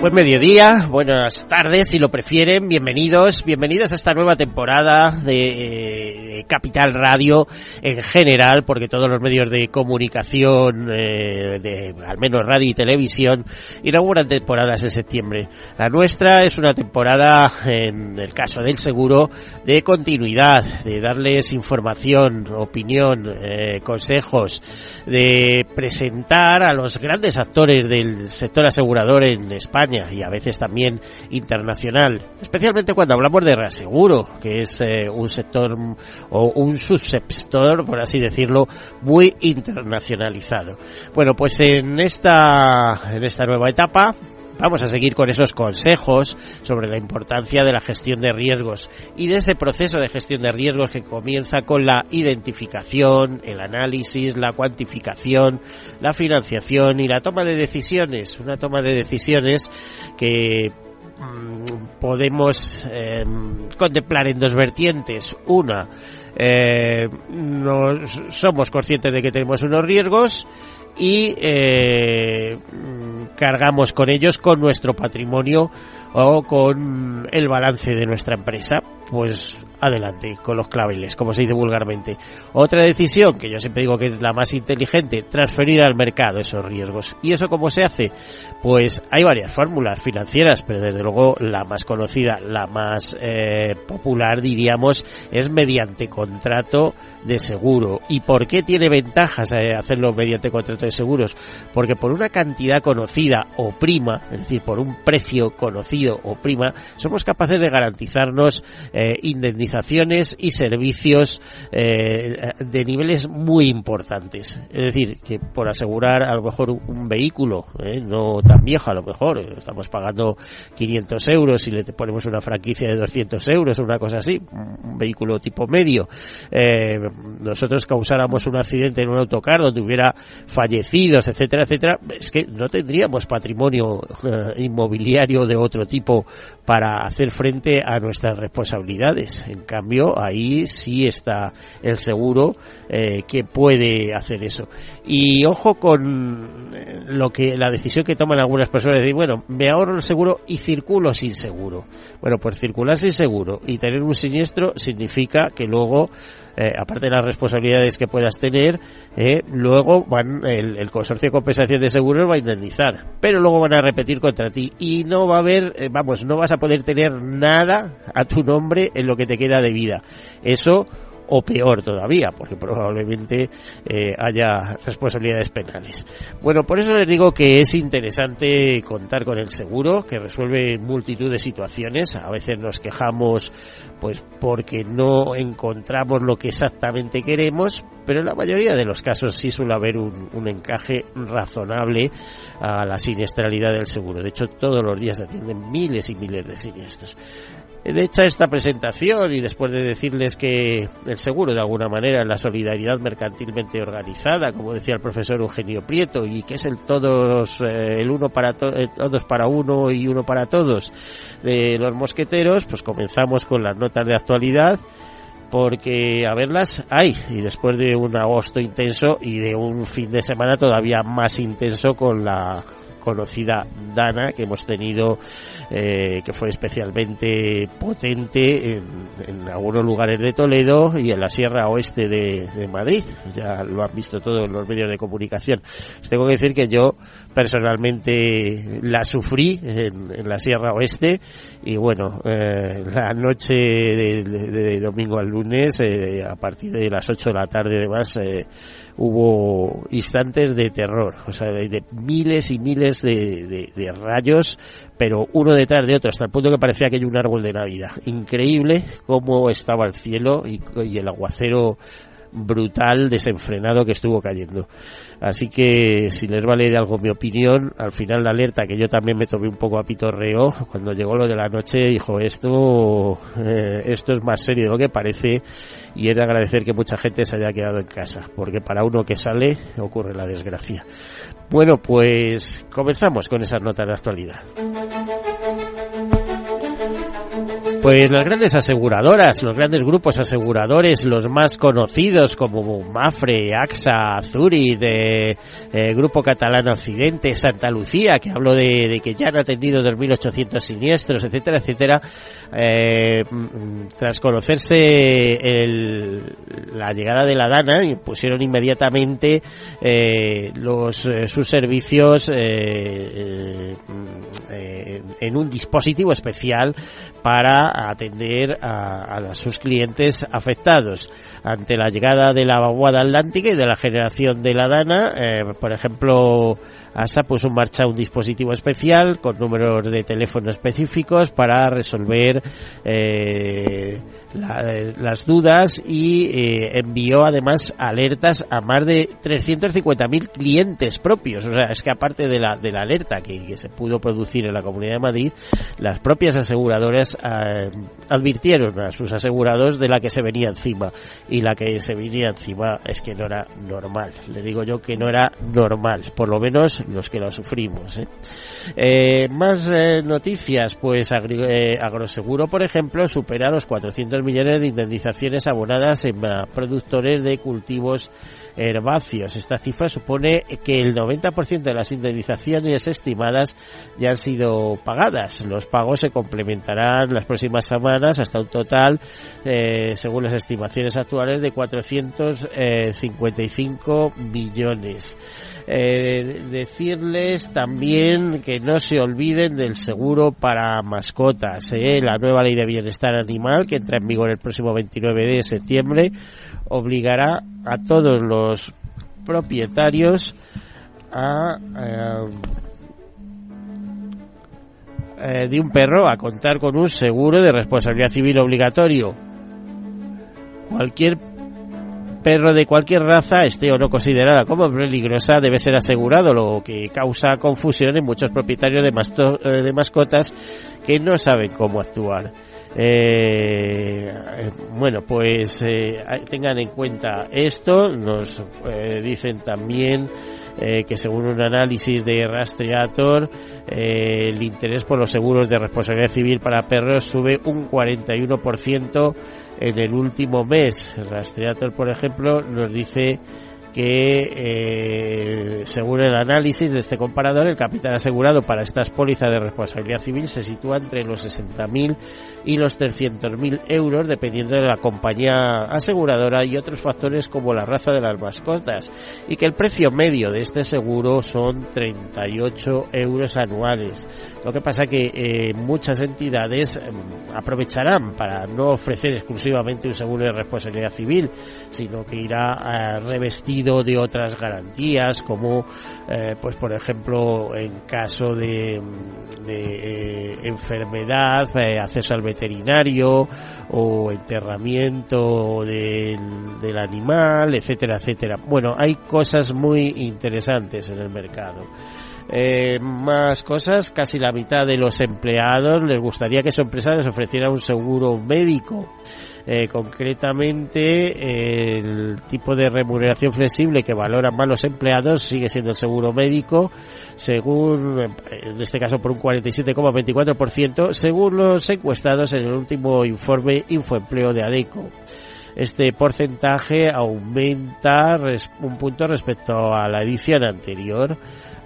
Buen mediodía, buenas tardes si lo prefieren, bienvenidos, bienvenidos a esta nueva temporada de Capital Radio en general, porque todos los medios de comunicación, eh, de al menos radio y televisión, inauguran temporadas en septiembre. La nuestra es una temporada, en el caso del seguro, de continuidad, de darles información, opinión, eh, consejos, de presentar a los grandes actores del sector asegurador en España, y a veces también internacional, especialmente cuando hablamos de reaseguro, que es eh, un sector o un subsector, por así decirlo, muy internacionalizado. Bueno, pues en esta, en esta nueva etapa Vamos a seguir con esos consejos sobre la importancia de la gestión de riesgos y de ese proceso de gestión de riesgos que comienza con la identificación, el análisis, la cuantificación, la financiación y la toma de decisiones. Una toma de decisiones que mm, podemos em, contemplar en dos vertientes. Una, eh, somos conscientes de que tenemos unos riesgos y eh, cargamos con ellos con nuestro patrimonio o con el balance de nuestra empresa. Pues adelante con los claveles, como se dice vulgarmente. Otra decisión, que yo siempre digo que es la más inteligente, transferir al mercado esos riesgos. ¿Y eso cómo se hace? Pues hay varias fórmulas financieras, pero desde luego la más conocida, la más eh, popular, diríamos, es mediante contrato de seguro. ¿Y por qué tiene ventajas eh, hacerlo mediante contrato de seguros? Porque por una cantidad conocida o prima, es decir, por un precio conocido o prima, somos capaces de garantizarnos eh, indemnizaciones y servicios eh, de niveles muy importantes. Es decir, que por asegurar a lo mejor un, vehículo, eh, no tan viejo a lo mejor, estamos pagando 500 euros y le ponemos una franquicia de 200 euros o una cosa así, un vehículo tipo medio, nosotros causáramos un accidente en un autocar donde hubiera fallecidos, etcétera, etcétera, es que no tendríamos patrimonio inmobiliario de otro tipo para hacer frente a nuestras responsabilidades. En cambio, ahí sí está el seguro eh, que puede hacer eso. Y ojo con eh, lo que la decisión que toman algunas personas de bueno, me ahorro el seguro y circulo sin seguro. Bueno, pues circular sin seguro y tener un siniestro significa que luego eh, aparte de las responsabilidades que puedas tener, eh, luego van el, consorcio de compensación de seguros va a indemnizar, pero luego van a repetir contra ti y no va a haber, eh, vamos, no vas a poder tener nada a tu nombre en lo que te queda de vida. Eso o peor todavía, porque probablemente eh, haya responsabilidades penales. Bueno, por eso les digo que es interesante contar con el seguro, que resuelve multitud de situaciones. A veces nos quejamos pues porque no encontramos lo que exactamente queremos, pero en la mayoría de los casos sí suele haber un, un encaje razonable a la siniestralidad del seguro. De hecho, todos los días se atienden miles y miles de siniestros. De hecha esta presentación y después de decirles que el seguro de alguna manera la solidaridad mercantilmente organizada, como decía el profesor Eugenio Prieto, y que es el todos, eh, el uno para todos para uno y uno para todos de los mosqueteros, pues comenzamos con las notas de actualidad porque a verlas hay y después de un agosto intenso y de un fin de semana todavía más intenso con la conocida Dana que hemos tenido, eh, que fue especialmente potente en, algunos lugares de Toledo y en la Sierra Oeste de, Madrid. Ya lo han visto todos los medios de comunicación. tengo que decir que yo personalmente la sufrí en, la Sierra Oeste y bueno, eh, la noche de, domingo al lunes, eh, a partir de las 8 de la tarde además, hubo instantes de terror, o sea, de, miles y miles de, rayos, pero uno detrás de otro, hasta el punto que parecía que hay un árbol de Navidad. Increíble cómo estaba el cielo y, el aguacero brutal, desenfrenado que estuvo cayendo. Así que si les vale de algo mi opinión, al final la alerta que yo también me tomé un poco a pitorreo cuando llegó lo de la noche, dijo esto, eh, esto es más serio de lo que parece y es de agradecer que mucha gente se haya quedado en casa, porque para uno que sale ocurre la desgracia. Bueno, pues comenzamos con esas notas de actualidad. Pues las grandes aseguradoras, los grandes grupos aseguradores, los más conocidos como Mafre, AXA, Zuri, de eh, Grupo Catalán Occidente, Santa Lucía, que hablo de, que ya han atendido 2.800 siniestros, etcétera, etcétera, eh, tras conocerse el, la llegada de la Dana, pusieron inmediatamente eh, los sus servicios en un dispositivo especial para atender a, sus clientes afectados ante la llegada de la vaguada atlántica y de la generación de la dana. Eh, por ejemplo, ASA puso en marcha un dispositivo especial con números de teléfono específicos para resolver eh, las dudas y eh, envió además alertas a más de 350.000 clientes propios. O sea, es que aparte de la, de la alerta que, se pudo producir en la Comunidad de Madrid, las propias aseguradoras eh, advirtieron a sus asegurados de la que se venía encima. Y la que se venía encima es que no era normal. Le digo yo que no era normal. Por lo menos los que lo sufrimos. ¿eh? Eh, más eh, noticias, pues Agroseguro, por ejemplo, supera los 400 millones de indemnizaciones abonadas en productores de cultivos herbáceos. Esta cifra supone que el 90% de las indemnizaciones estimadas ya han sido pagadas. Los pagos se complementarán las próximas semanas hasta un total, eh, según las estimaciones actuales, de 455 millones. Eh, decirles también que no se olviden del seguro para mascotas. Eh. La nueva ley de bienestar animal que entra en vigor el próximo 29 de septiembre obligará a todos los propietarios a eh, eh, de un perro a contar con un seguro de responsabilidad civil obligatorio. Cualquier perro de cualquier raza, esté o no considerada como peligrosa, debe ser asegurado, lo que causa confusión en muchos propietarios de, eh, de mascotas que no saben cómo actuar. Eh, bueno, pues eh, tengan en cuenta esto. Nos eh, dicen también eh, que según un análisis de Rastreator, eh, el interés por los seguros de responsabilidad civil para perros sube un 41% en el último mes. Rastreator, por ejemplo, nos dice que eh, según el análisis de este comparador el capital asegurado para estas pólizas de responsabilidad civil se sitúa entre los 60.000 y los 300.000 euros dependiendo de la compañía aseguradora y otros factores como la raza de las mascotas. Y que el precio medio de este seguro son 38 euros anuales. Lo que pasa que eh, muchas entidades em, aprovecharán para no ofrecer exclusivamente un seguro de responsabilidad civil sino que irá a revestir de otras garantías como eh, pues por ejemplo en caso de, de eh, enfermedad eh, acceso al veterinario o enterramiento del, del animal etcétera etcétera bueno hay cosas muy interesantes en el mercado eh, más cosas, casi la mitad de los empleados les gustaría que su empresa les ofreciera un seguro médico. Eh, concretamente, el tipo de remuneración flexible que valoran más los empleados sigue siendo el seguro médico, según, en este caso por un 47,24%, según los encuestados en el último informe Infoempleo de ADECO. Este porcentaje aumenta un punto respecto a la edición anterior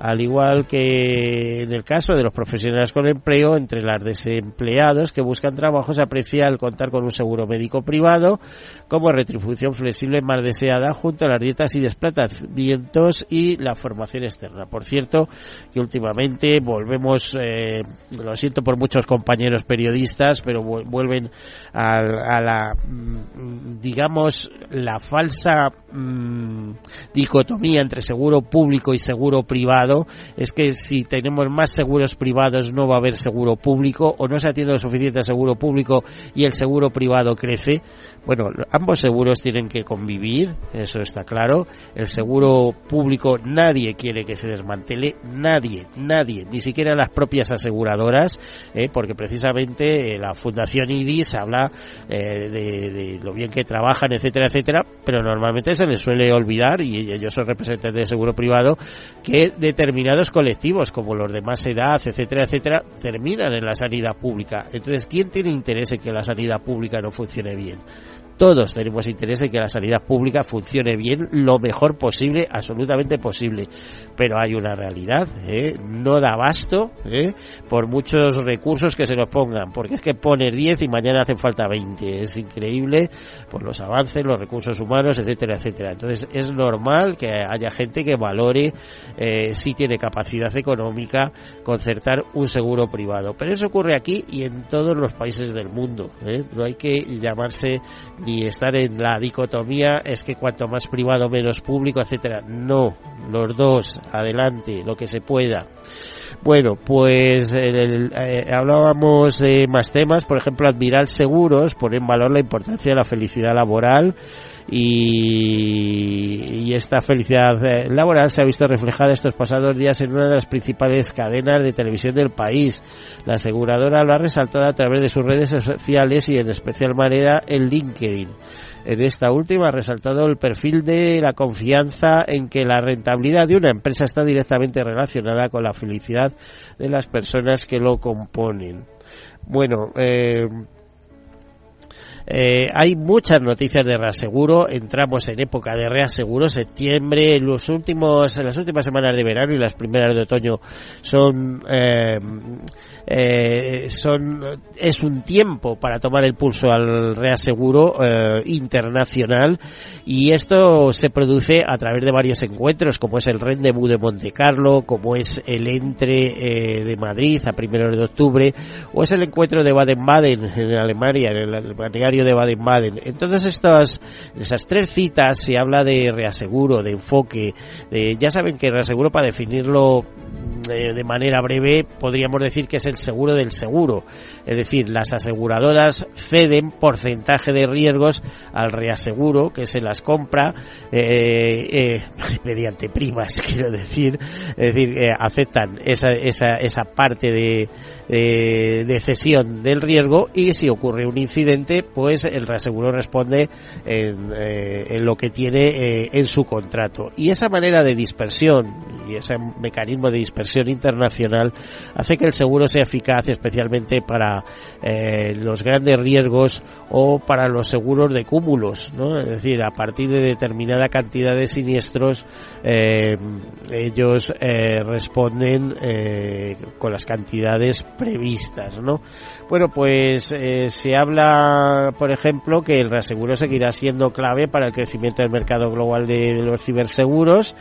al igual que en el caso de los profesionales con empleo, entre las desempleados que buscan trabajo se aprecia el contar con un seguro médico privado como retribución flexible más deseada junto a las dietas y desplazamientos y la formación externa. Por cierto, que últimamente volvemos, eh, lo siento por muchos compañeros periodistas, pero vuelven a, la mm, digamos, la falsa mm, dicotomía entre seguro público y seguro privado es que si tenemos más seguros privados no va a haber seguro público o no se atiende lo suficiente al seguro público y el seguro privado crece. Bueno, ambos seguros tienen que convivir, eso está claro. El seguro público nadie quiere que se desmantele, nadie, nadie, ni siquiera las propias aseguradoras, eh, porque precisamente eh, la Fundación IDIS habla eh, de, lo bien que trabajan, etcétera, etcétera, pero normalmente se les suele olvidar, y ellos son representantes de seguro privado, que determinados colectivos, como los de más edad, etcétera, etcétera, terminan en la sanidad pública. Entonces, ¿quién tiene interés en que la sanidad pública no funcione bien? Todos tenemos interés en que la sanidad pública funcione bien lo mejor posible, absolutamente posible. Pero hay una realidad, ¿eh? no da abasto ¿eh? por muchos recursos que se nos pongan, porque es que pones 10 y mañana hacen falta 20. Es increíble por los avances, los recursos humanos, etcétera, etcétera. Entonces es normal que haya gente que valore eh, si tiene capacidad económica concertar un seguro privado. Pero eso ocurre aquí y en todos los países del mundo. ¿eh? No hay que llamarse ni estar en la dicotomía es que cuanto más privado menos público, etcétera. No, los dos, adelante, lo que se pueda. Bueno, pues eh, hablábamos de más temas, por ejemplo, Admiral Seguros pone en valor la importancia de la felicidad laboral y, esta felicidad eh, laboral se ha visto reflejada estos pasados días en una de las principales cadenas de televisión del país. La aseguradora lo ha resaltado a través de sus redes sociales y en especial manera en LinkedIn. En esta última ha resaltado el perfil de la confianza en que la rentabilidad de una empresa está directamente relacionada con la felicidad de las personas que lo componen. Bueno, eh, eh, hay muchas noticias de reaseguro. Entramos en época de reaseguro. Septiembre, los últimos, las últimas semanas de verano y las primeras de otoño son eh, eh, son es un tiempo para tomar el pulso al reaseguro eh, internacional y esto se produce a través de varios encuentros como es el Rendezvous de Monte Carlo, como es el Entre eh, de Madrid a primeros de octubre o es el encuentro de Baden-Baden en Alemania, en el de Baden-Baden. Entonces estas esas tres citas se habla de reaseguro, de enfoque, ya saben que reaseguro para definirlo de manera breve podríamos decir que es el seguro del seguro. Es decir, las aseguradoras ceden porcentaje de riesgos al reaseguro que se las compra eh, eh, mediante primas, quiero decir. Es decir, eh, aceptan esa, esa, esa parte de, de, cesión del riesgo y si ocurre un incidente, pues el reaseguro responde en, en lo que tiene en su contrato. Y esa manera de dispersión y ese mecanismo de dispersión internacional hace que el seguro sea eficaz especialmente para eh, los grandes riesgos o para los seguros de cúmulos, ¿no? Es decir, a partir de determinada cantidad de siniestros eh, ellos eh, responden eh, con las cantidades previstas, ¿no? Bueno, pues eh, se habla, por ejemplo, que el reaseguro seguirá siendo clave para el crecimiento del mercado global de, de los ciberseguros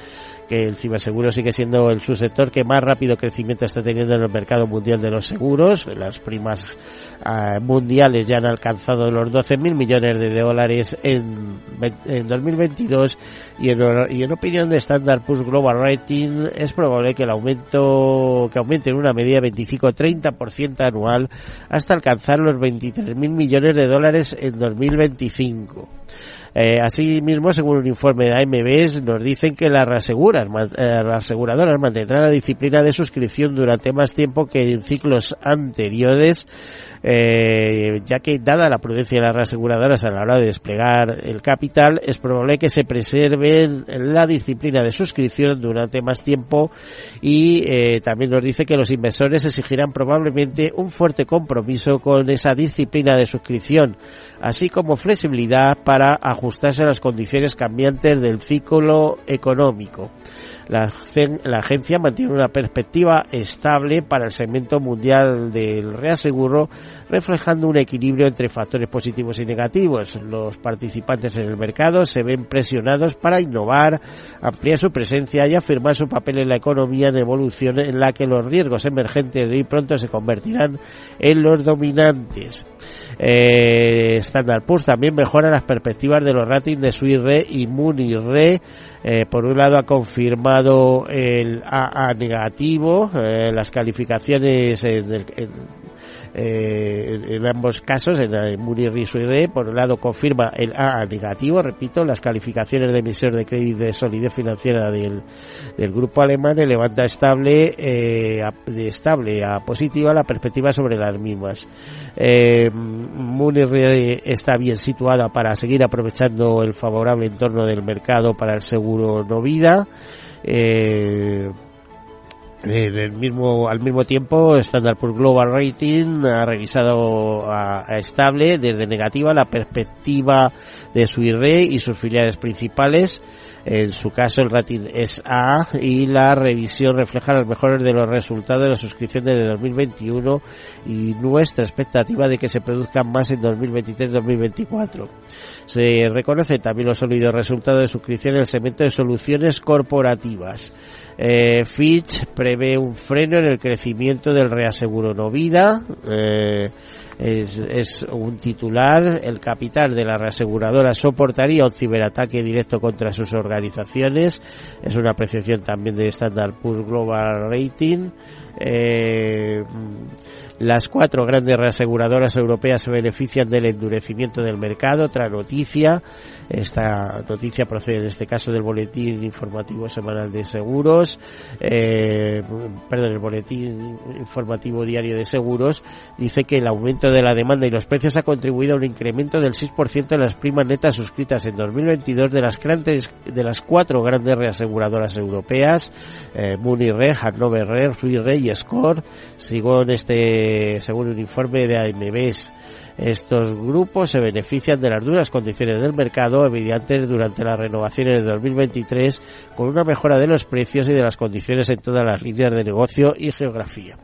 que el ciberseguro sigue siendo el subsector que más rápido crecimiento está teniendo en el mercado mundial de los seguros. Las primas uh, mundiales ya han alcanzado los 12.000 millones de dólares en, en 2022 y en, y en opinión de Standard Poor's Global Rating es probable que el aumento que aumente en una medida de 25-30% anual hasta alcanzar los 23.000 millones de dólares en 2025. Eh, asimismo, según un informe de AMB, nos dicen que las, reaseguras, eh, las aseguradoras mantendrán la disciplina de suscripción durante más tiempo que en ciclos anteriores eh, ya que dada la prudencia de las reaseguradoras a la hora de desplegar el capital, es probable que se preserve la disciplina de suscripción durante más tiempo y eh, también nos dice que los inversores exigirán probablemente un fuerte compromiso con esa disciplina de suscripción, así como flexibilidad para ajustarse a las condiciones cambiantes del ciclo económico. La, agencia mantiene una perspectiva estable para el segmento mundial del reaseguro reflejando un equilibrio entre factores positivos y negativos. Los participantes en el mercado se ven presionados para innovar, ampliar su presencia y afirmar su papel en la economía en evolución en la que los riesgos emergentes de pronto se convertirán en los dominantes. Eh, Standard Poor's también mejora las perspectivas de los ratings de Swiss Re y Mooney Re. Eh, por un lado ha confirmado el AA negativo, eh, las calificaciones en, el, eh, en ambos casos, en, en Muri por un lado confirma el A negativo, repito, las calificaciones de emisión de crédito de solidez financiera del, del grupo alemán levanta estable, eh, a, de estable a positiva la perspectiva sobre las mismas. Eh, está bien situada para seguir aprovechando el favorable entorno del mercado para el seguro no vida. Eh, en el mismo, al mismo tiempo, Standard Poor's Global Rating ha revisado a, estable desde negativa la perspectiva de su IRE y sus filiales principales. En su caso, el rating es A y la revisión refleja los mejores de los resultados de la suscripción de 2021 y nuestra expectativa de que se produzcan más en 2023-2024. Se reconoce también los sólidos resultados de suscripción en el segmento de soluciones corporativas. Eh, Fitch prevé un freno en el crecimiento del reaseguro no vida. Eh, es, un titular. El capital de la reaseguradora soportaría un ciberataque directo contra sus organizaciones. Es una apreciación también de Standard Poor's Global Rating. Eh, las cuatro grandes reaseguradoras europeas se benefician del endurecimiento del mercado. Otra noticia, esta noticia procede en este caso del boletín informativo semanal de seguros, eh, perdón, el boletín informativo diario de seguros, dice que el aumento de la demanda y los precios ha contribuido a un incremento del 6% en las primas netas suscritas en 2022 de las grandes, de las cuatro grandes reaseguradoras europeas, eh, Muni Re, Hannover Re, Rui Re y Score, sigo en este, según un informe de AMBs. Estos grupos se benefician de las duras condiciones del mercado evidentes durante las renovaciones de 2023 con una mejora de los precios y de las condiciones en todas las líneas de negocio y geografía.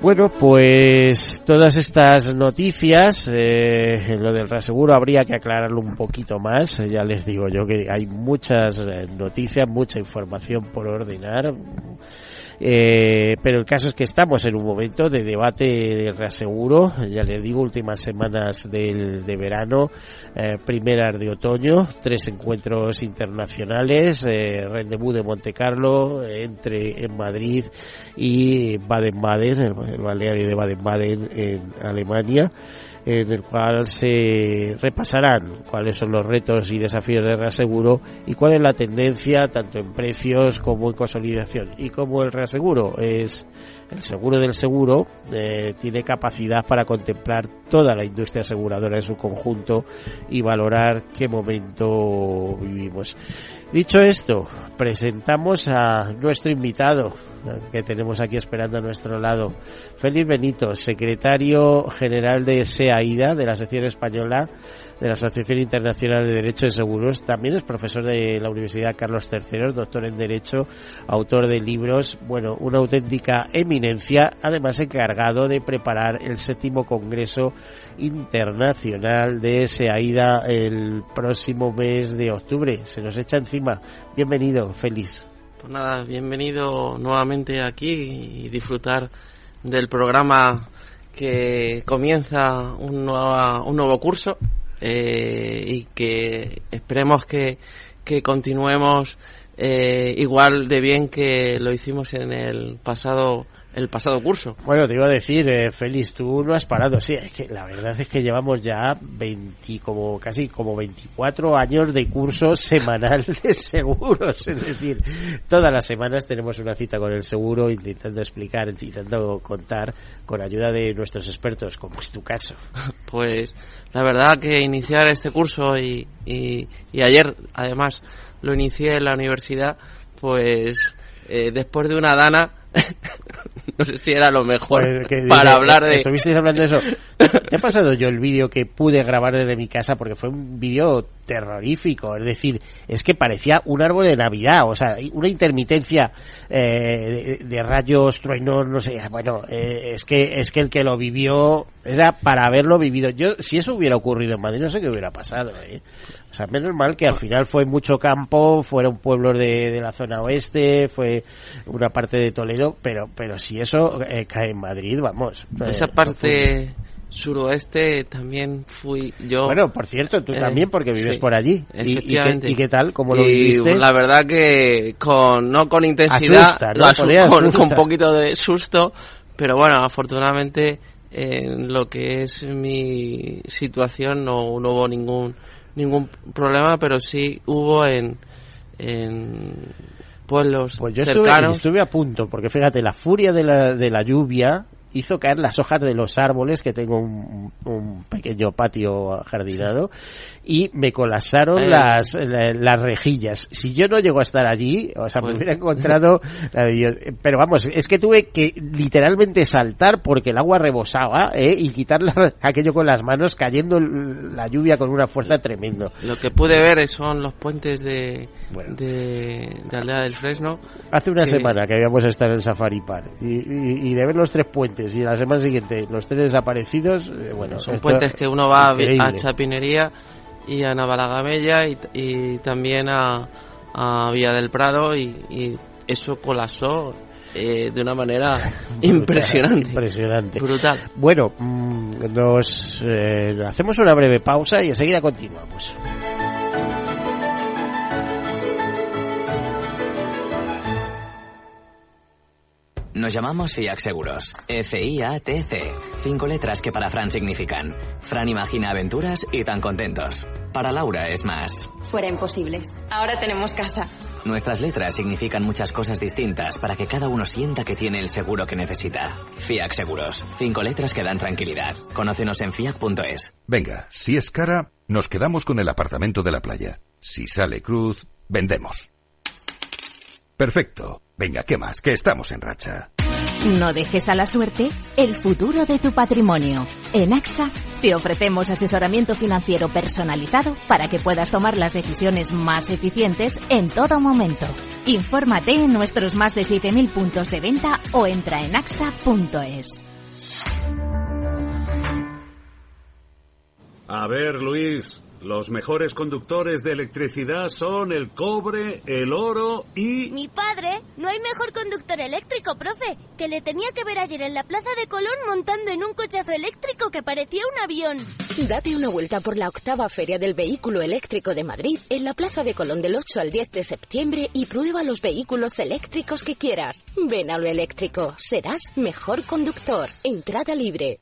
Bueno, pues todas estas noticias, eh, lo del reaseguro habría que aclararlo un poquito más. Ya les digo yo que hay muchas noticias, mucha información por ordenar. Eh, pero el caso es que estamos en un momento de debate de reaseguro, ya les digo, últimas semanas del, de verano, eh, primeras de otoño, tres encuentros internacionales, eh, rendezvous de Monte Carlo, entre en Madrid y Baden-Baden, el, el balneario de Baden-Baden en Alemania en el cual se repasarán cuáles son los retos y desafíos de reaseguro y cuál es la tendencia tanto en precios como en consolidación. Y como el reaseguro es el seguro del seguro eh, tiene capacidad para contemplar toda la industria aseguradora en su conjunto y valorar qué momento vivimos. Dicho esto, presentamos a nuestro invitado que tenemos aquí esperando a nuestro lado, Félix Benito, secretario general de SEAIDA, de la sección española de la Asociación Internacional de Derecho de Seguros. También es profesor de la Universidad Carlos III, doctor en Derecho, autor de libros, bueno, una auténtica eminencia, además encargado de preparar el séptimo Congreso Internacional de SEAIDA el próximo mes de octubre. Se nos echa encima. Bienvenido, feliz. Pues nada, bienvenido nuevamente aquí y disfrutar del programa que comienza un, nueva, un nuevo curso eh, y que esperemos que, que continuemos eh, igual de bien que lo hicimos en el pasado el pasado curso. Bueno, te iba a decir, eh, Félix, tú no has parado, sí, es que la verdad es que llevamos ya 20, como casi como 24 años de curso semanal de seguros, es decir, todas las semanas tenemos una cita con el seguro intentando explicar, intentando contar con ayuda de nuestros expertos, como es tu caso. Pues la verdad que iniciar este curso y, y, y ayer además lo inicié en la universidad, pues eh, después de una dana no sé si era lo mejor Pues, que- para hablar de Estuvisteis hablando de eso. Te he pasado yo el vídeo que pude grabar desde mi casa porque fue un vídeo terrorífico. Es decir, es que parecía un árbol de Navidad, o sea, una intermitencia eh, de, rayos, truenos, no sé. Bueno, eh, es que es que el que lo vivió era para haberlo vivido. Yo, si eso hubiera ocurrido en Madrid, no sé qué hubiera pasado. ¿eh? O sea, menos mal que al final fue mucho campo, fueron pueblos de, de la zona oeste, fue una parte de Toledo, pero pero si eso eh, cae en Madrid, vamos. Esa eh, parte suroeste también fui yo. Bueno, por cierto, tú Eh, también porque vives sí, por allí. ¿Y, y qué, y qué tal? ¿Cómo lo Y viviste? la verdad que con no con intensidad, con, con poquito de susto, pero bueno, afortunadamente en lo que es mi situación no, no hubo ningún ningún problema, pero sí hubo en en pueblos Pues yo estuve, cercanos. estuve a punto, porque fíjate, la furia de la, de la lluvia hizo caer las hojas de los árboles, que tengo un, un pequeño patio jardinado, y me colapsaron Eh. las, la- las rejillas. Si yo no llego a estar allí, o sea, me Bueno. hubiera encontrado... Pero vamos, es que tuve que literalmente saltar porque el agua rebosaba, ¿eh? y quitar la- aquello con las manos, cayendo la lluvia con una fuerza tremendo. Lo que pude ver son los puentes de, Bueno. de, de Aldea del Fresno. Hace una que- semana que habíamos estado en el Safari Park y, y- y de ver los tres puentes y la semana siguiente los tres desaparecidos, eh, bueno, Son puentes que uno va a, Vi- a increíble. Chapinería y a Navalagamella y, y también a, a Villa del Prado y, y eso colapsó eh, de una manera impresionante. Impresionante. Brutal. Bueno, mm, nos eh, hacemos una breve pausa y enseguida continuamos. Nos llamamos FIAC Seguros. F-I-A-T-C. Cinco letras que para Fran significan. Fran imagina aventuras y tan contentos. Para Laura es más. Fuera imposibles. Ahora tenemos casa. Nuestras letras significan muchas cosas distintas para que cada uno sienta que tiene el seguro que necesita. FIAC Seguros. Cinco letras que dan tranquilidad. Conócenos en fiac.es. Venga, si es cara, nos quedamos con el apartamento de la playa. Si sale cruz, vendemos. Perfecto. Venga, ¿qué más? Que estamos en racha. No dejes a la suerte el futuro de tu patrimonio. En AXA te ofrecemos asesoramiento financiero personalizado para que puedas tomar las decisiones más eficientes en todo momento. Infórmate en nuestros más de 7.000 puntos de venta o entra en axa.es. A ver, Luis, los mejores conductores de electricidad son el cobre, el oro y... Mi padre, no hay mejor conductor eléctrico, profe, que le tenía que ver ayer en la Plaza de Colón montando en un cochazo eléctrico que parecía un avión. Date una vuelta por la octava Feria del Vehículo Eléctrico de Madrid en la Plaza de Colón del 8 al 10 de septiembre y prueba los vehículos eléctricos que quieras. Ven a lo eléctrico, serás mejor conductor. Entrada libre.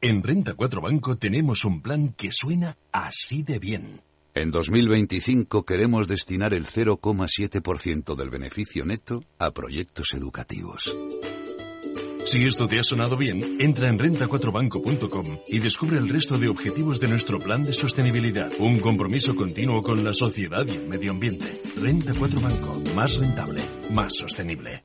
En Renta 4 Banco tenemos un plan que suena así de bien. En 2025 queremos destinar el 0,7% del beneficio neto a proyectos educativos. Si esto te ha sonado bien, entra en renta4banco.com y descubre el resto de objetivos de nuestro plan de sostenibilidad. Un compromiso continuo con la sociedad y el medio ambiente. Renta 4 Banco, más rentable, más sostenible.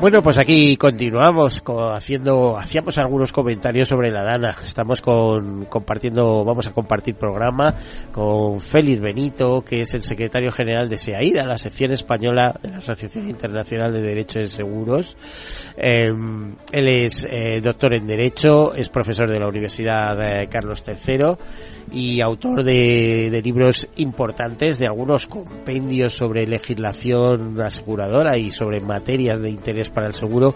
Bueno, pues aquí continuamos haciendo, hacíamos algunos comentarios sobre la Dana. Estamos con, compartiendo, vamos a compartir programa con Félix Benito, que es el secretario general de SEAIDA, la sección española de la Asociación Internacional de Derechos de Seguros. Em, él es eh, doctor en Derecho, es profesor de la Universidad de Carlos III y autor de, de libros importantes, de algunos compendios sobre legislación aseguradora y sobre materias de interés para el seguro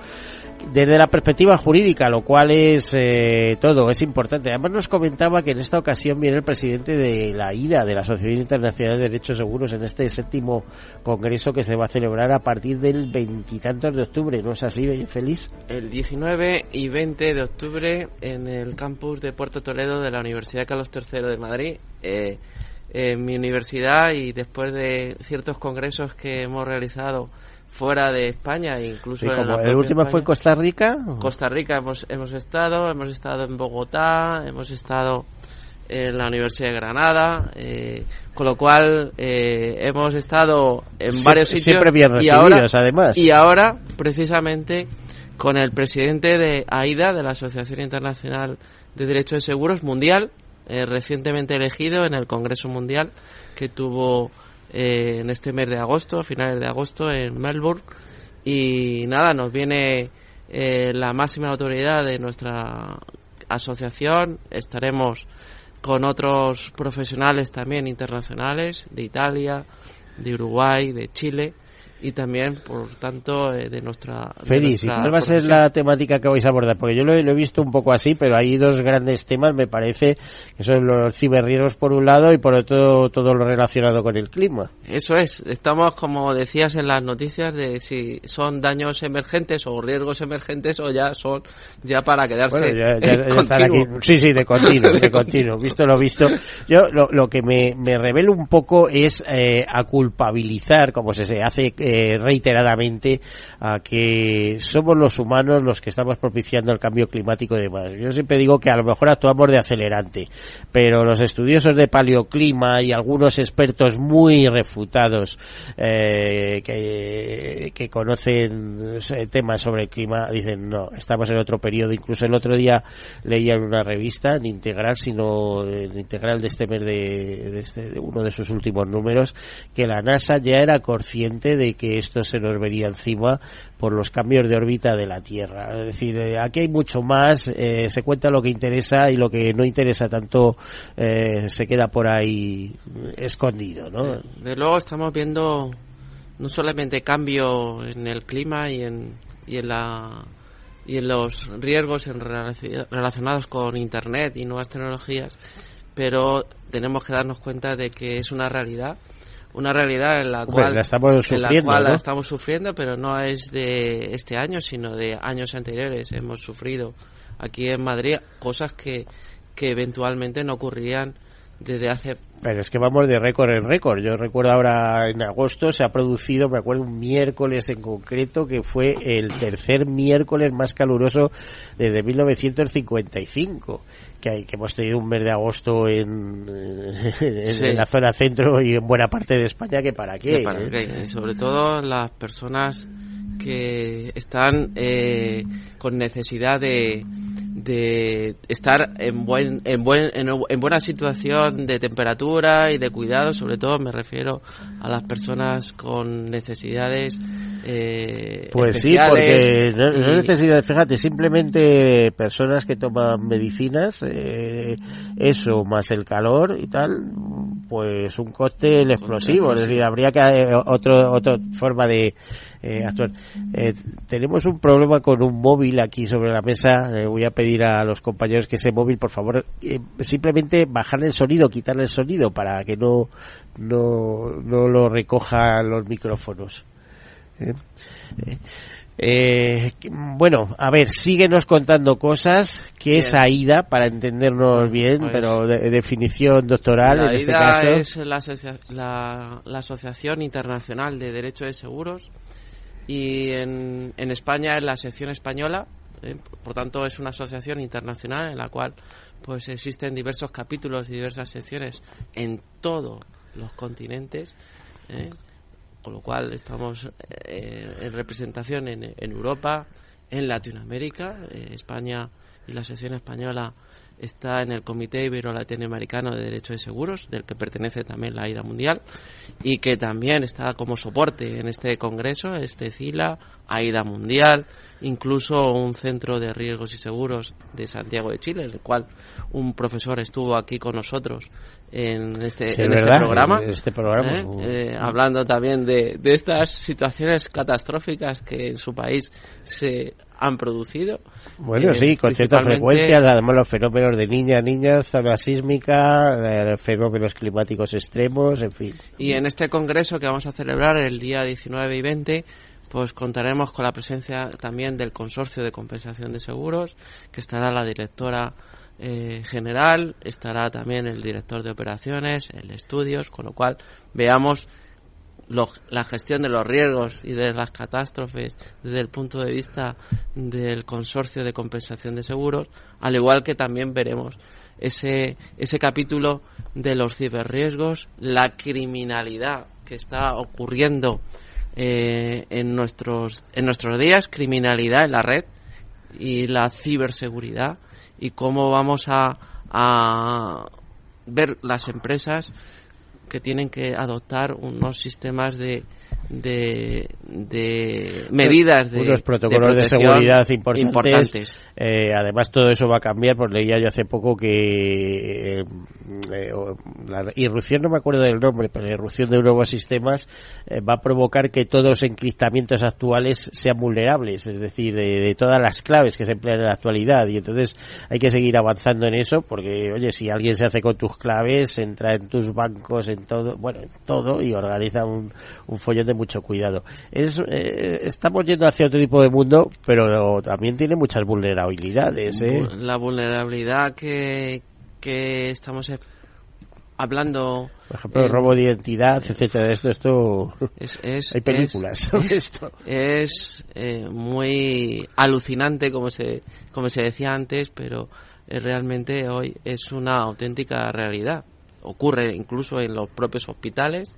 desde la perspectiva jurídica, lo cual es eh, todo, es importante. Además nos comentaba que en esta ocasión viene el presidente de la IDA, de la Asociación Internacional de Derechos Seguros, en este séptimo congreso que se va a celebrar a partir del veintitantos de octubre, ¿no es así, Feliz? El 19 y 20 de octubre en el campus de Puerto Toledo de la Universidad Carlos III de Madrid. Eh, en mi universidad y después de ciertos congresos que hemos realizado fuera de España, incluso en la el último fue Costa Rica. Costa Rica hemos, hemos estado, hemos estado en Bogotá, hemos estado en la Universidad de Granada, eh, con lo cual eh, hemos estado en varios sitios siempre bien y ahora, además. Y ahora, precisamente, con el presidente de AIDA, de la Asociación Internacional de Derechos de Seguros Mundial, eh, recientemente elegido en el Congreso Mundial que tuvo eh, en este mes de agosto, a finales de agosto, en Melbourne. Y nada, nos viene eh, la máxima autoridad de nuestra asociación. Estaremos con otros profesionales también internacionales de Italia, de Uruguay, de Chile y también, por tanto, eh, de nuestra. Feliz, ¿y cuál va a ser la temática que vais a abordar? Porque yo lo, he visto un poco así, pero hay dos grandes temas, me parece, que son los ciberriesgos por un lado y por otro todo lo relacionado con el clima. Eso es, estamos, como decías en las noticias, de si son daños emergentes o riesgos emergentes o ya son ya para quedarse aquí. Sí, sí, de continuo, de continuo, visto lo visto. Yo lo, lo que me, me revelo un poco es eh, a culpabilizar, como se hace eh, reiteradamente a que somos los humanos los que estamos propiciando el cambio climático y demás. Yo siempre digo que a lo mejor actuamos de acelerante, pero los estudiosos de paleoclima y algunos expertos muy refutados eh, que, que conocen temas sobre el clima dicen no, estamos en otro periodo. Incluso el otro día leía en una revista, en Integral, sino en Integral de este mes de, este, de uno de sus últimos números, que la NASA ya era consciente de que esto se nos vería encima por los cambios de órbita de la Tierra. Es decir, eh, aquí hay mucho más, eh, se cuenta lo que interesa y lo que no interesa tanto eh, se queda por ahí escondido, ¿no? De luego estamos viendo no solamente cambio en el clima y en, y en la y en los riesgos en relacionados con Internet y nuevas tecnologías, pero tenemos que darnos cuenta de que es una realidad una realidad en la cual, la estamos sufriendo, la estamos sufriendo, pero no es de este año, sino de años anteriores. Hemos sufrido aquí en Madrid cosas que, que eventualmente no ocurrían desde hace pero es que vamos de récord en récord. Yo recuerdo ahora en agosto se ha producido, me acuerdo, un miércoles en concreto que fue el tercer miércoles más caluroso desde 1955. Que, hay, que hemos tenido un mes de agosto en, en, la zona centro y en buena parte de España que para qué. ¿eh? Sobre todo las personas que están eh, con necesidad de de estar en buen en buen en, buena situación de temperatura y de cuidado. Sobre todo me refiero a las personas con necesidades eh, pues sí porque no, no necesidades. Fíjate simplemente personas que toman medicinas eh, eso más el calor y tal pues un cóctel explosivo. Es decir habría que eh, otro otra forma de eh, actual. Eh, tenemos un problema con un móvil aquí sobre la mesa. Eh, voy a pedir a los compañeros que ese móvil, por favor, eh, simplemente bajarle el sonido, quitarle el sonido para que no, no, no lo recojan los micrófonos. Eh, bueno, a ver, síguenos contando cosas. ¿Qué es AIDA para entendernos bien, Pues- pero de, definición doctoral la en este AIDA caso? es la, asocia- la- la Asociación Internacional de Derecho de Seguros y en, en España es la sección española. eh, por tanto, es una asociación internacional en la cual pues existen diversos capítulos y diversas secciones en todos los continentes. eh, con lo cual estamos eh, en representación en, en Europa, en Latinoamérica. eh, España y la sección española está en el Comité Ibero-Latinoamericano de Derecho de Seguros, del que pertenece también la AIDA Mundial, y que también está como soporte en este congreso, este CILA, AIDA Mundial, incluso un centro de riesgos y seguros de Santiago de Chile, en el cual un profesor estuvo aquí con nosotros en este, Sí, en este En este programa. ¿eh? Eh, hablando también de, de estas situaciones catastróficas que en su país se han producido. Bueno, Eh, sí, con cierta frecuencia, además los fenómenos de niña, niña, zona sísmica, fenómenos climáticos extremos, en fin. Y en este congreso que vamos a celebrar el día 19 y 20, pues contaremos con la presencia también del Consorcio de Compensación de Seguros, que estará la directora eh, general, estará también el director de operaciones, el de estudios, con lo cual veamos la gestión de los riesgos y de las catástrofes desde el punto de vista del consorcio de compensación de seguros, al igual que también veremos ese, ese capítulo de los ciberriesgos, la criminalidad que está ocurriendo eh, en, nuestros, en nuestros días, criminalidad en la red y la ciberseguridad y cómo vamos a, a ver las empresas que tienen que adoptar unos sistemas de de, de medidas de unos protocolos de, seguridad importantes. importantes. Eh, además todo eso va a cambiar, pues leía yo hace poco que eh, eh, la irrupción, no me acuerdo del nombre, pero la irrupción de nuevos sistemas eh, va a provocar que todos los encriptamientos actuales sean vulnerables, es decir, de, de todas las claves que se emplean en la actualidad. Y entonces hay que seguir avanzando en eso, porque, oye, si alguien se hace con tus claves, entra en tus bancos, en todo, bueno, en todo, y organiza un, un follón de mucho cuidado. Es, eh, estamos yendo hacia otro tipo de mundo, pero también tiene muchas vulnerabilidades, ¿eh? La vulnerabilidad que, que estamos eh, hablando Por ejemplo, el robo de identidad, etcétera. Esto, esto. es, es- Hay películas es- esto. es, eh, muy alucinante como se como se decía antes pero eh, realmente hoy es una auténtica realidad ocurre incluso en los propios hospitales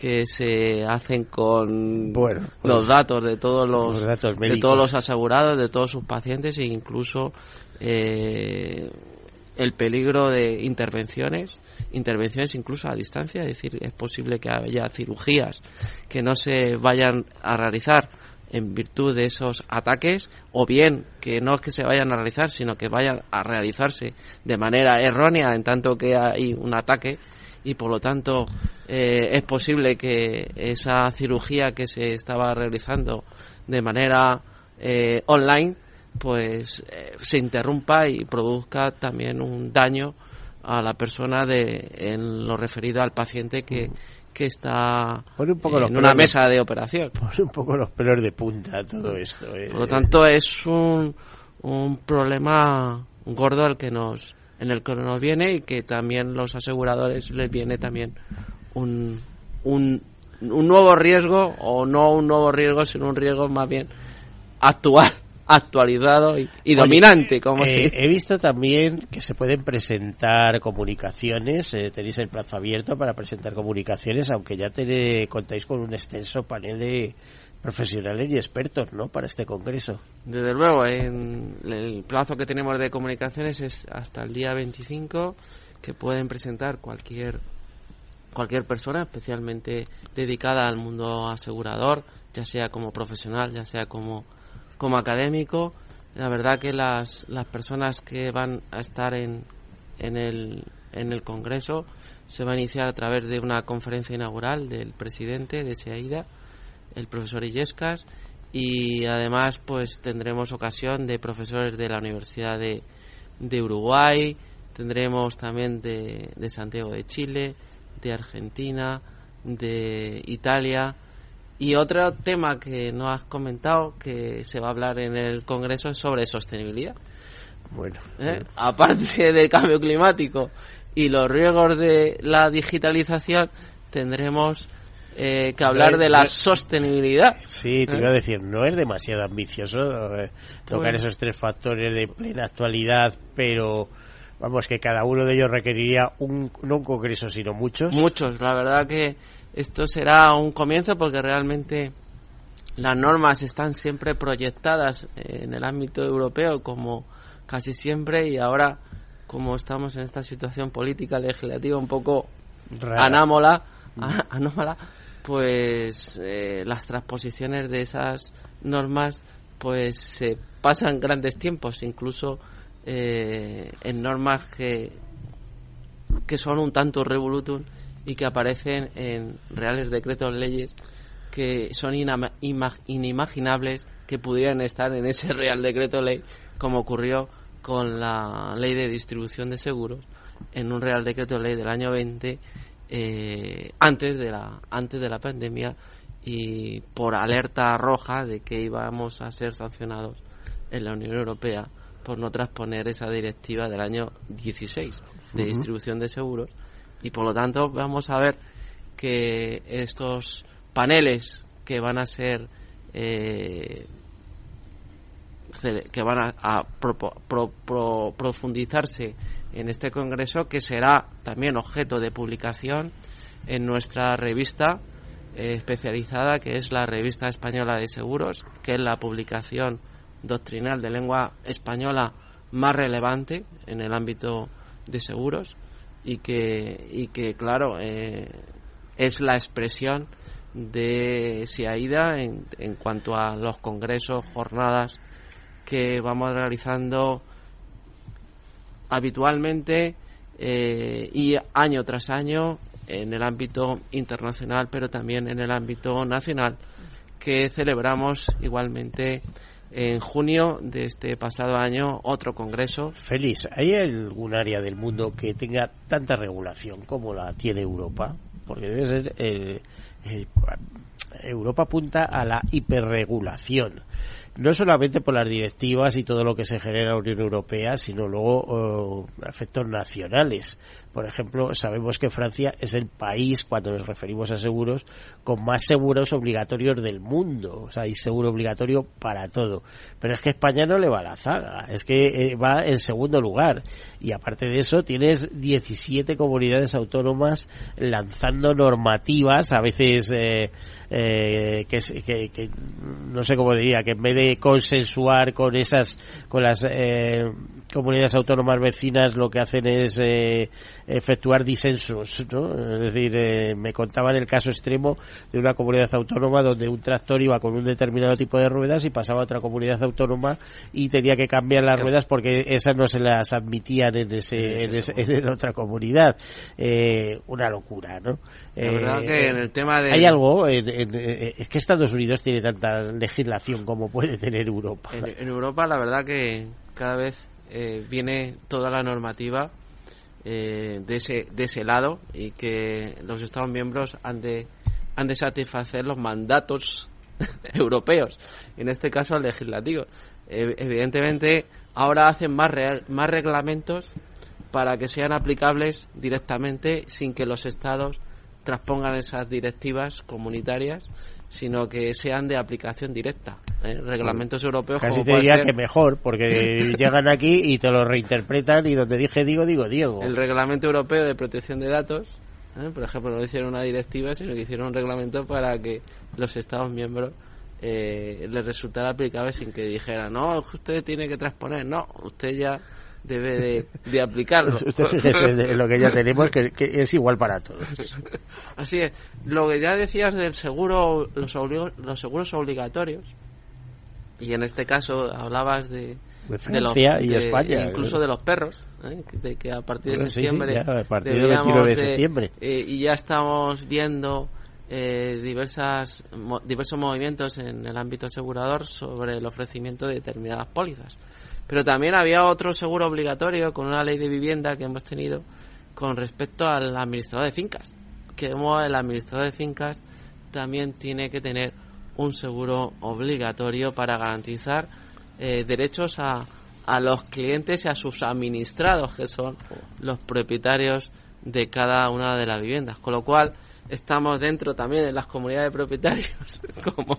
que se hacen con Bueno, los datos de todos los, los datos de todos los asegurados de todos sus pacientes e incluso eh, el peligro de intervenciones, intervenciones incluso a distancia, es decir, es posible que haya cirugías que no se vayan a realizar en virtud de esos ataques o bien que no es que se vayan a realizar sino que vayan a realizarse de manera errónea en tanto que hay un ataque y por lo tanto eh, es posible que esa cirugía que se estaba realizando de manera eh, online pues eh, se interrumpa y produzca también un daño a la persona de en lo referido al paciente que, que está un poco en una pelos- mesa de operación. Pone un poco los pelos de punta todo esto. Por lo tanto, es un, un problema gordo al que nos, en el que nos viene y que también los aseguradores les viene también un, un, un nuevo riesgo, o no un nuevo riesgo, sino un riesgo más bien actual, actualizado y, y Oye, dominante, como eh, se. He visto también que se pueden presentar comunicaciones, eh, tenéis el plazo abierto para presentar comunicaciones, aunque ya te- contáis con un extenso panel de, profesionales y expertos, ¿no? Para este congreso. Desde luego, en el plazo que tenemos de comunicaciones es hasta el día 25 que pueden presentar cualquier cualquier persona, especialmente dedicada al mundo asegurador, ya sea como profesional, ya sea como, como académico. La verdad que las, las personas que van a estar en, en, el, en el Congreso se va a iniciar a través de una conferencia inaugural del presidente de SEAIDA, el profesor Illescas, y además pues tendremos ocasión de profesores de la Universidad de, de Uruguay, tendremos también de, de Santiago de Chile, de Argentina, de Italia. Y otro tema que no has comentado, que se va a hablar en el Congreso, es sobre sostenibilidad. Bueno, ¿Eh? aparte del cambio climático y los riesgos de la digitalización, tendremos eh, que hablar de la sostenibilidad. Sí, te ¿Eh? iba a decir, no es demasiado ambicioso eh, tocar Bueno. esos tres factores de plena actualidad, pero vamos, que cada uno de ellos requeriría un, no un congreso, sino muchos. Muchos, la verdad que esto será un comienzo porque realmente las normas están siempre proyectadas en el ámbito europeo como casi siempre y ahora como estamos en esta situación política legislativa un poco Rara. anómala, anómala, pues eh, las transposiciones de esas normas pues se pasan grandes tiempos, incluso eh, en normas que que son un tanto revolutum y que aparecen en reales decretos leyes que son inimaginables que pudieran estar en ese real decreto ley como ocurrió con la ley de distribución de seguros en un real decreto ley del año 20 eh, antes de la antes de la pandemia y por alerta roja de que íbamos a ser sancionados en la Unión Europea por no transponer esa directiva del año 16 de distribución de seguros. Y por lo tanto vamos a ver que estos paneles que van a ser eh, que van a, a propo- pro- pro- profundizarse en este congreso que será también objeto de publicación en nuestra revista eh, especializada que es la revista española de seguros que es la publicación doctrinal de lengua española más relevante en el ámbito de seguros y que y que claro eh, es la expresión de SIAIDA en, en cuanto a los congresos, jornadas que vamos realizando habitualmente eh, y año tras año en el ámbito internacional, pero también en el ámbito nacional, que celebramos igualmente en junio de este pasado año otro congreso. Félix, ¿hay algún área del mundo que tenga tanta regulación como la tiene Europa? Porque debe ser. eh, Europa apunta a la hiperregulación. No solamente por las directivas y todo lo que se genera en la Unión Europea, sino luego eh, efectos nacionales. Por ejemplo, sabemos que Francia es el país, cuando nos referimos a seguros, con más seguros obligatorios del mundo. O sea, hay seguro obligatorio para todo. Pero es que España no le va a la zaga. Es que eh, va en segundo lugar. Y aparte de eso, tienes 17 comunidades autónomas lanzando normativas, a veces eh, eh, que, que, que no sé cómo diría, que en vez de consensuar con esas, con las eh, comunidades autónomas vecinas, lo que hacen es efectuar disensos, ¿no? Es decir, eh, me contaban el caso extremo de una comunidad autónoma donde un tractor iba con un determinado tipo de ruedas y pasaba a otra comunidad autónoma y tenía que cambiar las ruedas porque esas no se las admitían en ese, en, ese- en otra comunidad. Eh, una locura, ¿no? La verdad Eh, que en el tema de... Hay algo, en- en- eh, es que Estados Unidos tiene tanta legislación como puede tener Europa. En, en Europa, la verdad que cada vez eh, viene toda la normativa eh, de, ese, de ese lado y que los Estados miembros han de, han de satisfacer los mandatos europeos, en este caso legislativos. Eh, evidentemente, ahora hacen más, real- más reglamentos para que sean aplicables directamente sin que los Estados transpongan esas directivas comunitarias, sino que sean de aplicación directa. ¿eh? Reglamentos europeos Casi te diría ser que mejor, porque llegan aquí y te lo reinterpretan y donde dije digo, digo Diego. el Reglamento Europeo de Protección de Datos, ¿eh? por ejemplo, no hicieron una directiva, sino que hicieron un reglamento para que los Estados miembros eh, le resultara aplicable sin que dijera, no, usted tiene que transponer, no, usted ya debe de, aplicarlo. usted fíjese lo que ya tenemos, que, es igual para todos. Así es. Lo que ya decías del seguro, los, los seguros obligatorios, y en este caso habllas de, de, los, y España, incluso de los perros, ¿eh? de que a partir de septiembre, a partir de septiembre. Eh, y ya estamos viendo eh, diversas, diversos movimientos en el ámbito asegurador sobre el ofrecimiento de determinadas pólizas. Pero también había otro seguro obligatorio con una ley de vivienda que hemos tenido con respecto al administrador de fincas. Que el administrador de fincas también tiene que tener un seguro obligatorio para garantizar eh, derechos a, a los clientes y a sus administrados, que son los propietarios de cada una de las viviendas. Con lo cual, estamos dentro también de las comunidades de propietarios como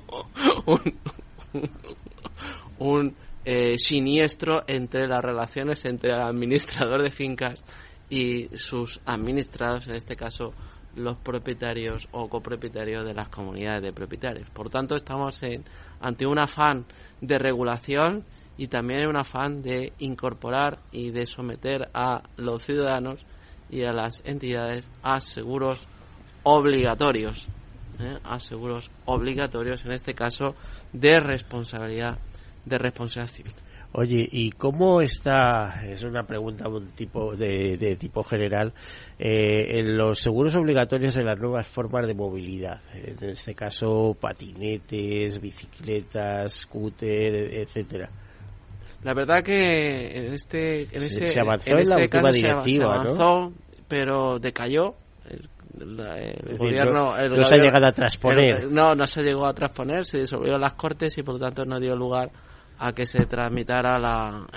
un, eh, siniestro entre las relaciones entre el administrador de fincas y sus administrados, en este caso los propietarios o copropietarios de las comunidades de propietarios. Por tanto, estamos en, ante un afán de regulación y también un afán de incorporar y de someter a los ciudadanos y a las entidades a seguros obligatorios, ¿eh? a seguros obligatorios, en este caso de responsabilidad, de responsabilidad civil. Oye, ¿y cómo está? Es una pregunta un tipo de, tipo general. Eh, en los seguros obligatorios en las nuevas formas de movilidad, en este caso patinetes, bicicletas, scooter, etcétera. La verdad que en este en ese, se avanzó en, la última directiva, ¿no? pero decayó el gobierno no, se ha llegado a transponer no no se llegó a transponer se disolvió las cortes y por lo tanto no dio lugar a que se tramitara la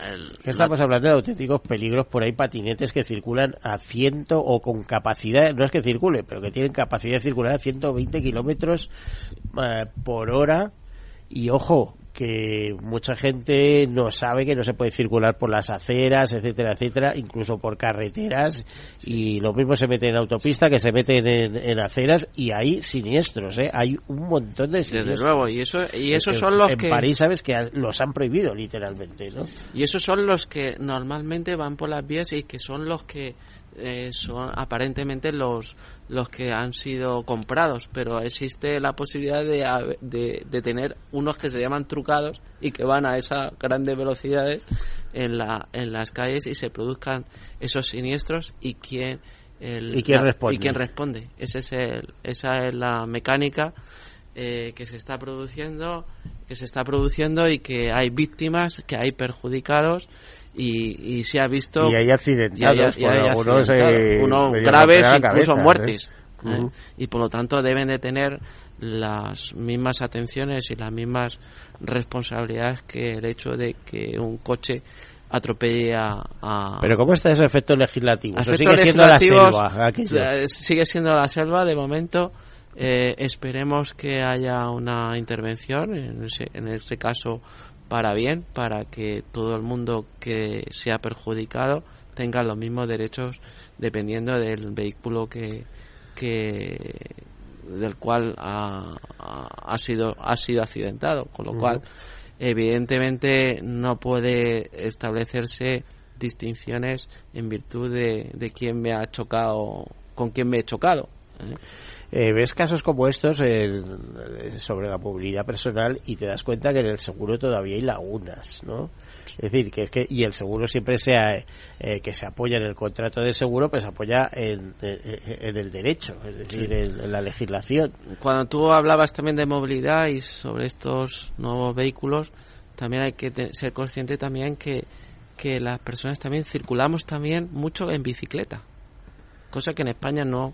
estamos hablando de auténticos peligros por ahí patinetes que circulan a ciento o con capacidad no es que circule pero que tienen capacidad de circular a 120 kilómetros eh, por hora. Y ojo que mucha gente no sabe que no se puede circular por las aceras, etcétera, etcétera, incluso por carreteras y lo mismo se mete en autopista que se meten en, aceras y hay siniestros, ¿eh? hay un montón de siniestros. Desde luego, y eso y esos son los que en París sabes que los han prohibido literalmente, ¿no? Y esos son los que normalmente van por las vías y que son los que eh, son aparentemente los los que han sido comprados, pero existe la posibilidad de, de, tener unos que se llaman trucados y que van a esas grandes velocidades en, la, en las calles y se produzcan esos siniestros y quién, ¿Y quién responde. Y quién responde. Ese es el, esa es la mecánica eh, que se está produciendo que se está produciendo y que hay víctimas, que hay perjudicados y, y se ha visto y hay accidentados y algunos eh, graves incluso muertes ¿eh? y por lo tanto deben de tener las mismas atenciones y las mismas responsabilidades que el hecho de que un coche atropelle a, pero cómo está ese efecto legislativo sigue siendo la selva sigue siendo la selva de momento. Eh, esperemos que haya una intervención en ese, en ese caso para bien, para que todo el mundo que sea perjudicado tenga los mismos derechos dependiendo del vehículo que, que del cual ha, ha, sido ha sido accidentado, con lo cual evidentemente no puede establecerse distinciones en virtud de, de quién me ha chocado con quién me he chocado. ¿eh? Eh, ves casos como estos sobre la movilidad personal y te das cuenta que en el seguro todavía hay lagunas, ¿no? Es decir, que es que, y el seguro siempre sea, eh, que se apoya en el contrato de seguro, pues se apoya en, el derecho, es decir, en, la legislación. Cuando tú hablabas también de movilidad y sobre estos nuevos vehículos, también hay que ser consciente también que, que las personas también circulamos también mucho en bicicleta, cosa que en España no,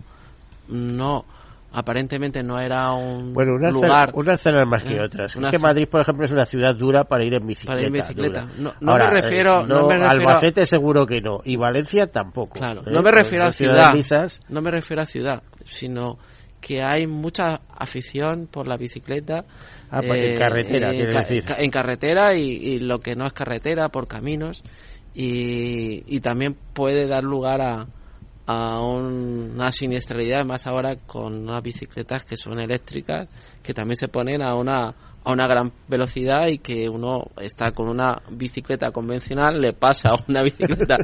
no, aparentemente no era un bueno, lugar. unas zonas más que ¿eh? otras. que Madrid, por ejemplo, es una ciudad dura para ir en bicicleta. No, me refiero. no, me refiero Albacete seguro que no. Y Valencia tampoco. Claro, ¿eh? no me refiero a ciudad. No me refiero a ciudad, sino que hay mucha afición por la bicicleta. Ah, pues en carretera, eh, decir. En carretera y, y, lo que no es carretera, por caminos. Y, y también puede dar lugar a, a una siniestralidad, más ahora con unas bicicletas que son eléctricas, que también se ponen a una a una gran velocidad y que uno está con una bicicleta convencional, le pasa a una bicicleta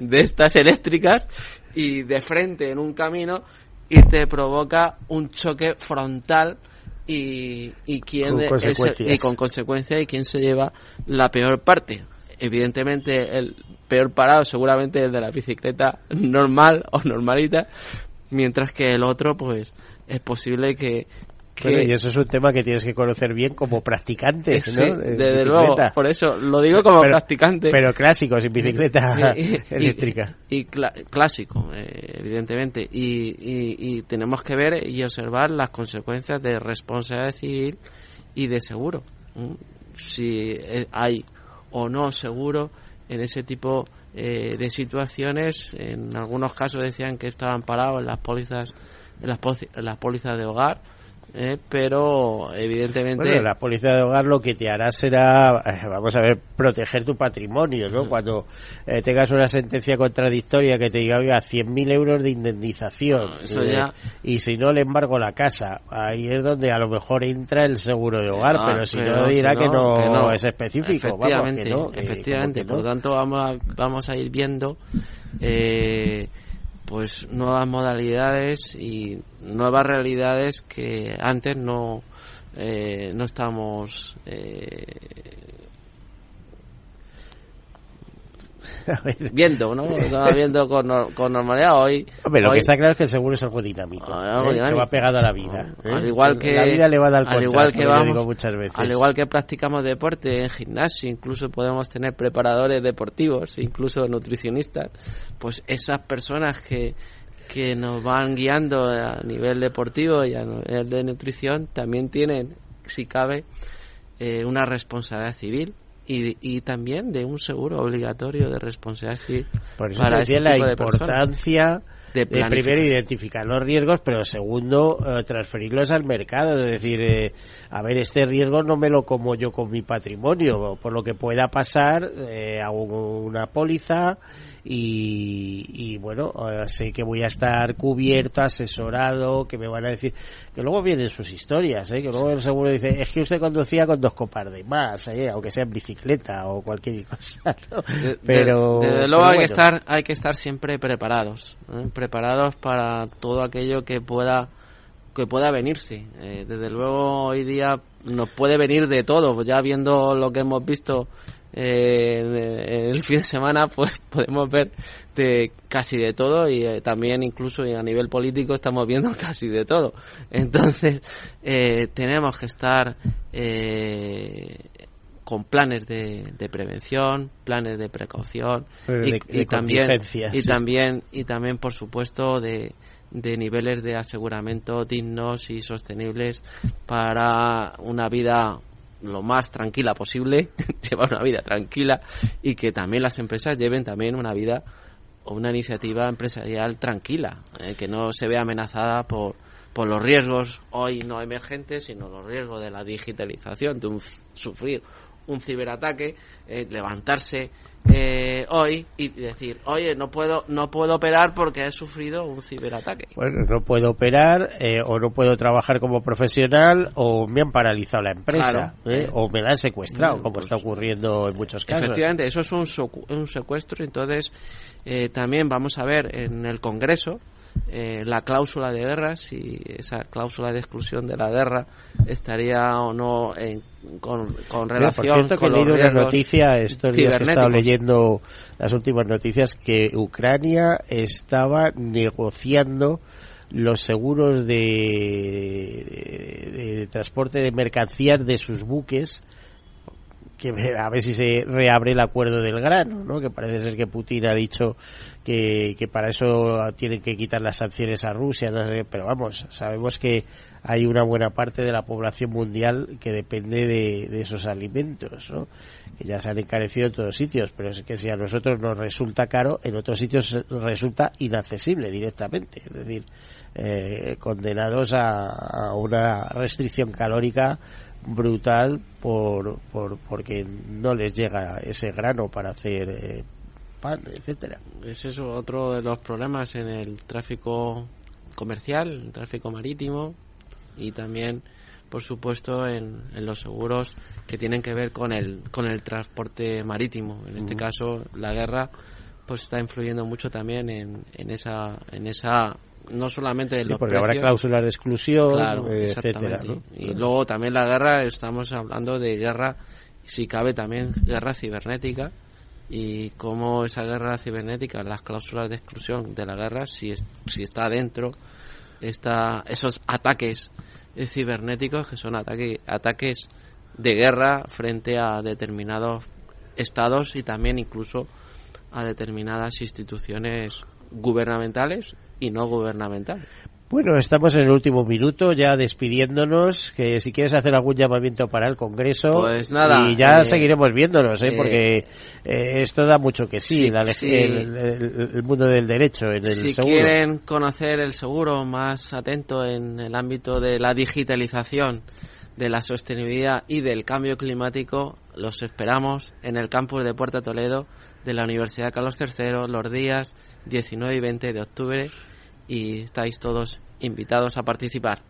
de estas eléctricas y de frente en un camino y te provoca un choque frontal y, y quién Con es y con consecuencias y quién se lleva la peor parte. Evidentemente el peor parado seguramente el de la bicicleta normal o normalita, mientras que el otro pues es posible que, que Bueno, y eso es un tema que tienes que conocer bien como practicante, Sí, ¿no? desde De luego, por eso lo digo como Pero- practicante. Pero clásico, sin bicicleta Y- y- eléctrica. Y, clásico, eh, evidentemente. Y, y- y tenemos que ver y observar las consecuencias de responsabilidad civil y de seguro. Si eh, hay o no seguro en ese tipo eh, de situaciones. En algunos casos decían que estaban parados en las pólizas, en las, en las pólizas de hogar. Eh, pero evidentemente Bueno, la policía de hogar lo que te hará será, eh, vamos a ver, proteger tu patrimonio, ¿no? Cuando eh, tengas una sentencia contradictoria que te diga, oiga, 100.000 euros de indemnización, Ah, eso eh, ya- y si no le embargo la casa, ahí es donde a lo mejor entra el seguro de hogar, Ah, pero si pero no dirá si que, no que no. es específico, vamos, Efectivamente, que no, que- efectivamente. que Por lo tanto, vamos a, vamos a ir viendo eh, pues nuevas modalidades y nuevas realidades que antes no eh, no estamos eh, viendo, ¿no? Estaba viendo con, con normalidad hoy. Hombre, lo hoy- que está claro es que el seguro es algo dinámico, algo ¿eh? dinámico. que va pegado a la vida. ¿eh? Al igual que la vida le va a dar al igual que vamos, digo muchas veces. al igual que practicamos deporte en gimnasio, incluso podemos tener preparadores deportivos, incluso nutricionistas, pues esas personas que que nos van guiando a nivel deportivo y a nivel de nutrición también tienen, si cabe, eh, una responsabilidad civil y, y también de un seguro obligatorio de responsabilidad civil Por eso para ese la tipo de personas. importancia De de, primero identificar los riesgos, pero segundo eh, transferirlos al mercado. Es decir, eh, a ver, este riesgo no me lo como yo con mi patrimonio, por lo que pueda pasar, eh, hago una póliza y, y, bueno, sé que voy a estar cubierto, asesorado, que me van a decir, que luego vienen sus historias, ¿eh? que luego el seguro dice, es que usted conducía con dos copas de más, ¿eh? aunque sea en bicicleta o cualquier cosa, ¿no? De- pero desde luego hay que estar hay que estar siempre preparados ¿eh? preparados para todo aquello que pueda que pueda venirse Eh, desde luego hoy día nos puede venir de todo ya viendo lo que hemos visto eh, el fin de semana pues podemos ver de casi de todo y eh, también incluso a nivel político estamos viendo casi de todo. Entonces eh, tenemos que estar eh, con planes de, de prevención, planes de precaución y, de- de y también y también y también por supuesto de, de niveles de aseguramiento dignos y sostenibles para una vida lo más tranquila posible, llevar una vida tranquila y que también las empresas lleven también una vida o una iniciativa empresarial tranquila, eh, que no se vea amenazada por, por los riesgos hoy no emergentes, sino los riesgos de la digitalización, de un, sufrir un ciberataque, eh, levantarse eh, hoy y decir, oye, no puedo, no puedo operar porque he sufrido un ciberataque. Bueno, no puedo operar eh, o no puedo trabajar como profesional o me han paralizado la empresa Claro. ¿eh? o me la han secuestrado, Mm, como pues, está ocurriendo en muchos casos. Efectivamente, eso es un, un secuestro. Entonces, eh, también vamos a ver en el Congreso eh, la cláusula de guerra, si esa cláusula de exclusión de la guerra estaría o no en- con, con Mira, relación por cierto, que con he los leído una noticia estos días que he estado leyendo las últimas noticias que Ucrania estaba negociando los seguros de, de- de transporte de mercancías de sus buques que a ver si se reabre el acuerdo del grano, ¿no? Que parece ser que Putin ha dicho que, que para eso tienen que quitar las sanciones a Rusia, no sé pero vamos, sabemos que hay una buena parte de la población mundial que depende de, de esos alimentos, ¿no? Que ya se han encarecido en todos sitios, pero es que si a nosotros nos resulta caro, en otros sitios resulta inaccesible directamente, es decir, eh, condenados a, a una restricción calórica brutal por, por porque no les llega ese grano para hacer eh, pan, etcétera. Es eso otro de los problemas en el tráfico comercial, el tráfico marítimo y también por supuesto, en, los seguros que tienen que ver con el, con el transporte marítimo. En este caso, la guerra pues está influyendo mucho también en, en esa en esa no solamente en los porque habrá cláusulas de exclusión eh, etcétera y luego también la guerra estamos hablando de guerra si cabe también guerra cibernética y cómo esa guerra cibernética las cláusulas de exclusión de la guerra si si está dentro está esos ataques cibernéticos que son ataque, ataques de guerra frente a determinados estados y también incluso a determinadas instituciones gubernamentales y no gubernamentales. Bueno, estamos en el último minuto, ya despidiéndonos. Que si quieres hacer algún llamamiento para el Congreso, pues nada, y ya eh, seguiremos viéndonos, ¿eh? porque eh, esto da mucho que sí, El, mundo del derecho, en el si quieren conocer el seguro más atento en el ámbito de la digitalización, de la sostenibilidad y del cambio climático, los esperamos en el campus de Puerta Toledo de la Universidad Carlos III los días 19 y 20 de octubre y estáis todos invitados a participar.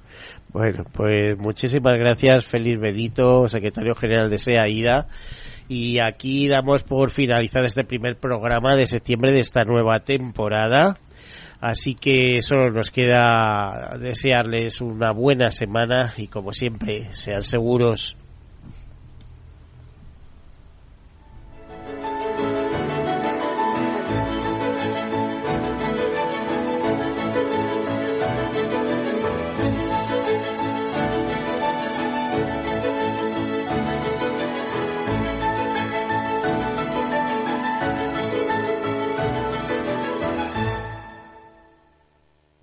Bueno, pues muchísimas gracias, Feliz Bedito, secretario general de SEAIDA. Y aquí damos por finalizado este primer programa de septiembre de esta nueva temporada. Así que solo nos queda desearles una buena semana y como siempre, sean seguros.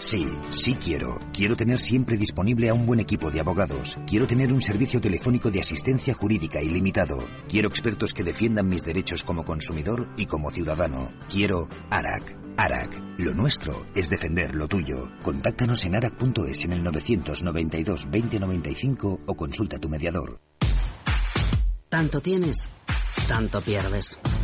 Sí, sí quiero. Quiero tener siempre disponible a un buen equipo de abogados. Quiero tener un servicio telefónico de asistencia jurídica ilimitado. Quiero expertos que defiendan mis derechos como consumidor y como ciudadano. Quiero ARAC. ARAC. Lo nuestro es defender lo tuyo. Contáctanos en arac.es en el 992 2095 o consulta a tu mediador. Tanto tienes, tanto pierdes.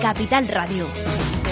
Capital Radio.